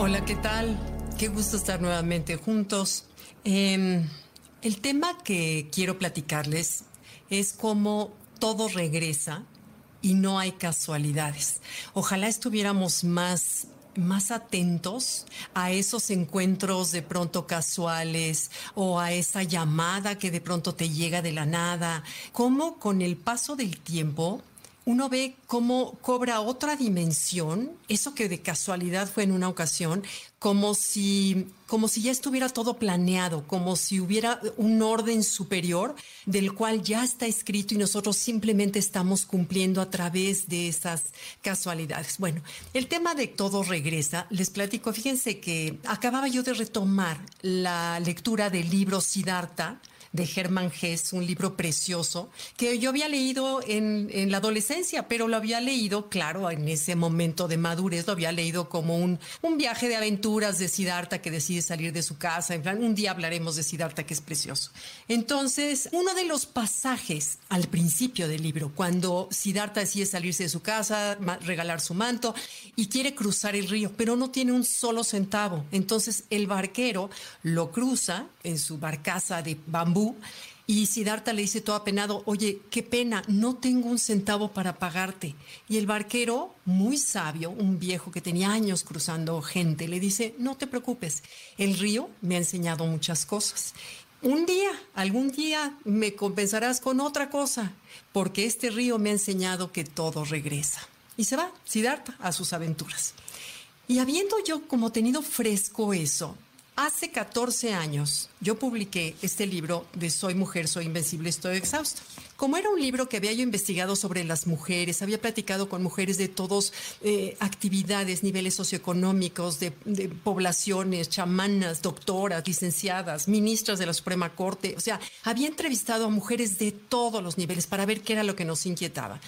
Hola, ¿qué tal? Qué gusto estar nuevamente juntos. Em, el tema que quiero platicarles es cómo todo regresa y no hay casualidades. Ojalá estuviéramos más más atentos a esos encuentros de pronto casuales o a esa llamada que de pronto te llega de la nada, cómo con el paso del tiempo uno ve cómo cobra otra dimensión, eso que de casualidad fue en una ocasión, como si, como si ya estuviera todo planeado, como si hubiera un orden superior del cual ya está escrito y nosotros simplemente estamos cumpliendo a través de esas casualidades. Bueno, el tema de todo regresa, les platico, fíjense que acababa yo de retomar la lectura del libro Siddhartha, de Germán Hess, un libro precioso que yo había leído en, en, la adolescencia, pero lo había leído, claro, en ese momento de madurez, lo había leído como un, un viaje de aventuras de Siddhartha que decide salir de su casa. En plan, un día hablaremos de Siddhartha, que es precioso. Entonces, uno de los pasajes al principio del libro, cuando Siddhartha decide salirse de su casa, regalar su manto y quiere cruzar el río, pero no tiene un solo centavo. Entonces, el barquero lo cruza en su barcaza de bambú y Siddhartha le dice todo apenado, oye, qué pena, no tengo un centavo para pagarte. Y el barquero, muy sabio, un viejo que tenía años cruzando gente, le dice, no te preocupes, el río me ha enseñado muchas cosas. Un día, algún día me compensarás con otra cosa, porque este río me ha enseñado que todo regresa. Y se va, Siddhartha, a sus aventuras. Y habiendo yo como tenido fresco eso, Hace 14 años yo publiqué este libro de Soy mujer, soy invencible, estoy exhausta. Como era un libro que había yo investigado sobre las mujeres, había platicado con mujeres de todas eh, actividades, niveles socioeconómicos, de, de, poblaciones, chamanas, doctoras, licenciadas, ministras de la Suprema Corte, o sea, había entrevistado a mujeres de todos los niveles para ver qué era lo que nos inquietaba.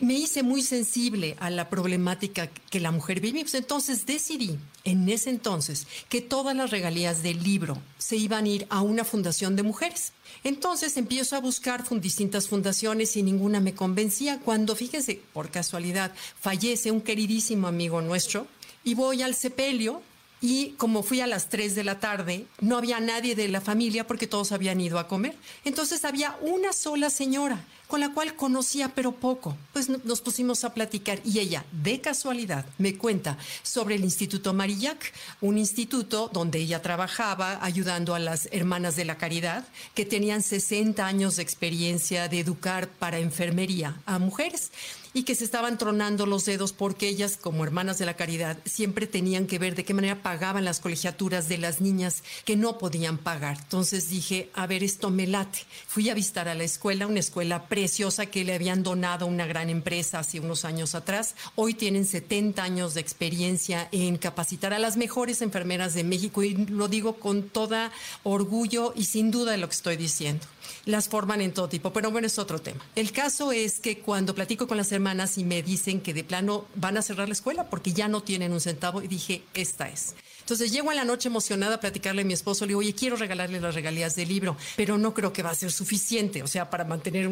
Me hice muy sensible a la problemática que la mujer vive, pues entonces decidí en ese entonces que todas las regalías del libro se iban a a una fundación de mujeres. Entonces empiezo a buscar distintas fundaciones y ninguna me convencía. Cuando, fíjense, por casualidad, fallece un queridísimo amigo nuestro y voy al sepelio y como fui a las 3 de la tarde, no había nadie de la familia porque todos habían ido a comer. Entonces había una sola señora con la cual conocía pero poco. Pues nos pusimos a platicar y ella, de casualidad, me cuenta sobre el Instituto Marillac, un instituto donde ella trabajaba ayudando a las hermanas de la caridad que tenían 60 años de experiencia de educar para enfermería a mujeres y que se estaban tronando los dedos porque ellas, como hermanas de la caridad, siempre tenían que ver de qué manera pagaban las colegiaturas de las niñas que no podían pagar. Entonces dije, a ver, esto me late. Fui a visitar a la escuela, una escuela preciosa que le habían donado a una gran empresa hace unos años atrás. Hoy tienen 70 años de experiencia en capacitar a las mejores enfermeras de México y lo digo con toda orgullo y sin duda de lo que estoy diciendo las forman en todo tipo, pero bueno, es otro tema. El caso es que cuando platico con las hermanas y me dicen que de plano van a cerrar la escuela porque ya no tienen un centavo, y dije, esta es. Entonces llego en la noche emocionada a platicarle a mi esposo, le digo, oye, quiero regalarle las regalías del libro, pero no creo que va a ser suficiente, o sea, para mantener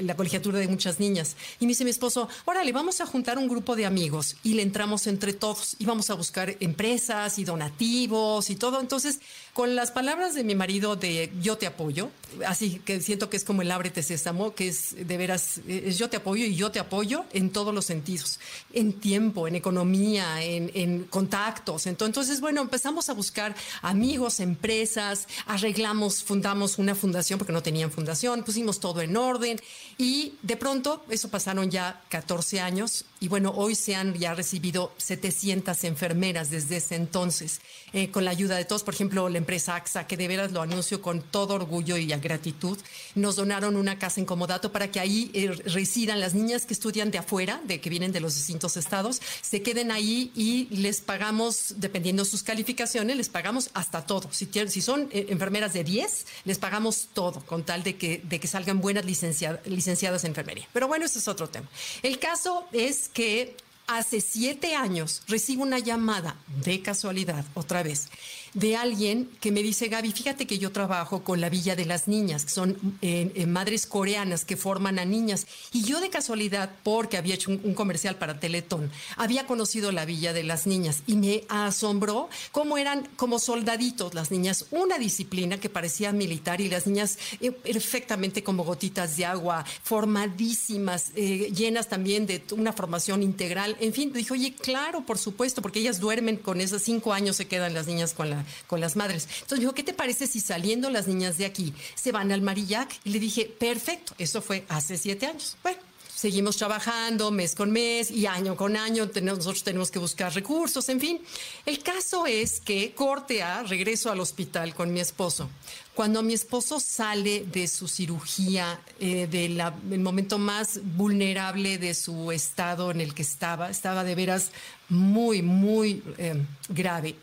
la colegiatura de muchas niñas. Y me dice mi esposo, órale, vamos a juntar un grupo de amigos y le entramos entre todos y vamos a buscar empresas y donativos y todo. Entonces, con las palabras de mi marido de yo te apoyo, así que siento que es como el ábrete sésamo, que es de veras, es yo te apoyo y yo te apoyo en todos los sentidos, en tiempo, en economía, en, en contactos. Entonces, bueno, bueno, empezamos a buscar amigos, empresas, arreglamos, fundamos una fundación porque no tenían fundación, pusimos todo en orden y de pronto, eso pasaron ya 14 años y bueno, hoy se han ya recibido 700 enfermeras desde ese entonces, eh, con la ayuda de todos, por ejemplo, la empresa AXA, que de veras lo anuncio con todo orgullo y gratitud, nos donaron una casa en Comodato para que ahí eh, residan las niñas que estudian de afuera, de que vienen de los distintos estados, se queden ahí y les pagamos, dependiendo sus calificaciones, les pagamos hasta todo. Si, son eh, enfermeras de 10, les pagamos todo, con tal de que salgan buenas licenciadas en enfermería. Pero bueno, ese es otro tema. El caso es que hace siete años recibo una llamada de casualidad, otra vez, de alguien que me dice, Gaby, fíjate que yo trabajo con la Villa de las Niñas, que son eh, eh, madres coreanas que forman a niñas. Y yo de casualidad, porque había hecho un, comercial para Teletón, había conocido la Villa de las Niñas y me asombró cómo eran como soldaditos las niñas, una disciplina que parecía militar y las niñas eh, perfectamente como gotitas de agua, formadísimas, llenas también de una formación integral. En fin, dije, oye, claro, por supuesto, porque ellas duermen con esos cinco años, se quedan las niñas con la con las madres. Entonces dijo, ¿qué te parece si saliendo las niñas de aquí se van al Marillac? Y le dije, perfecto, eso fue hace siete años. Bueno, seguimos trabajando mes con mes y año con año. Nosotros tenemos que buscar recursos, en fin. El caso es que corte a regreso al hospital con mi esposo. Cuando mi esposo sale de su cirugía, eh, del momento más vulnerable de su estado en el que estaba, estaba de veras muy, muy eh, grave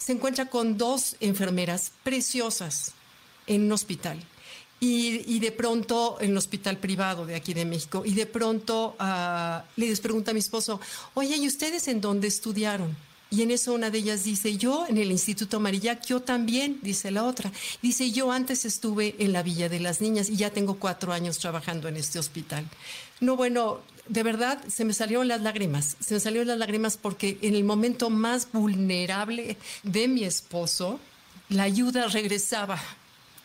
se encuentra con dos enfermeras preciosas en un hospital. Y, de pronto, en un hospital privado de aquí de México, y de pronto uh, les pregunta a mi esposo, oye, ¿y ustedes en dónde estudiaron? Y en eso una de ellas dice, yo en el Instituto Marillac, yo también, dice la otra. Dice, yo antes estuve en la Villa de las Niñas y ya tengo cuatro años trabajando en este hospital. No, bueno, de verdad se me salieron las lágrimas, se me salieron las lágrimas porque en el momento más vulnerable de mi esposo, la ayuda regresaba.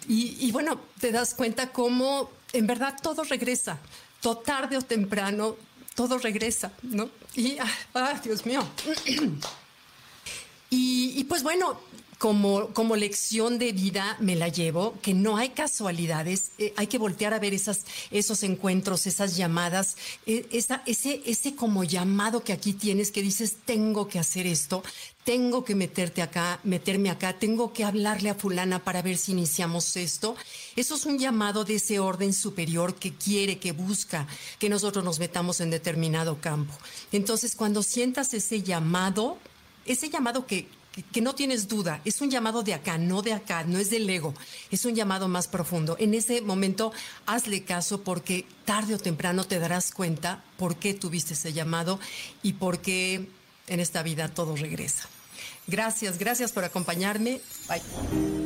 Y, bueno, te das cuenta cómo en verdad todo regresa, todo tarde o temprano, todo regresa, ¿no? Y, ah, ah Dios mío. y pues bueno, como, como lección de vida me la llevo, que no hay casualidades, eh, hay que voltear a ver esas, esos encuentros, esas llamadas, eh, esa, ese, ese como llamado que aquí tienes que dices, tengo que hacer esto, tengo que meterte acá, meterme acá, tengo que hablarle a fulana para ver si iniciamos esto. Eso es un llamado de ese orden superior que quiere, que busca que nosotros nos metamos en determinado campo. Entonces, cuando sientas ese llamado, ese llamado que, no tienes duda, es un llamado de acá, no de acá, no es del ego, es un llamado más profundo. En ese momento, hazle caso porque tarde o temprano te darás cuenta por qué tuviste ese llamado y por qué en esta vida todo regresa. Gracias, gracias por acompañarme. Bye.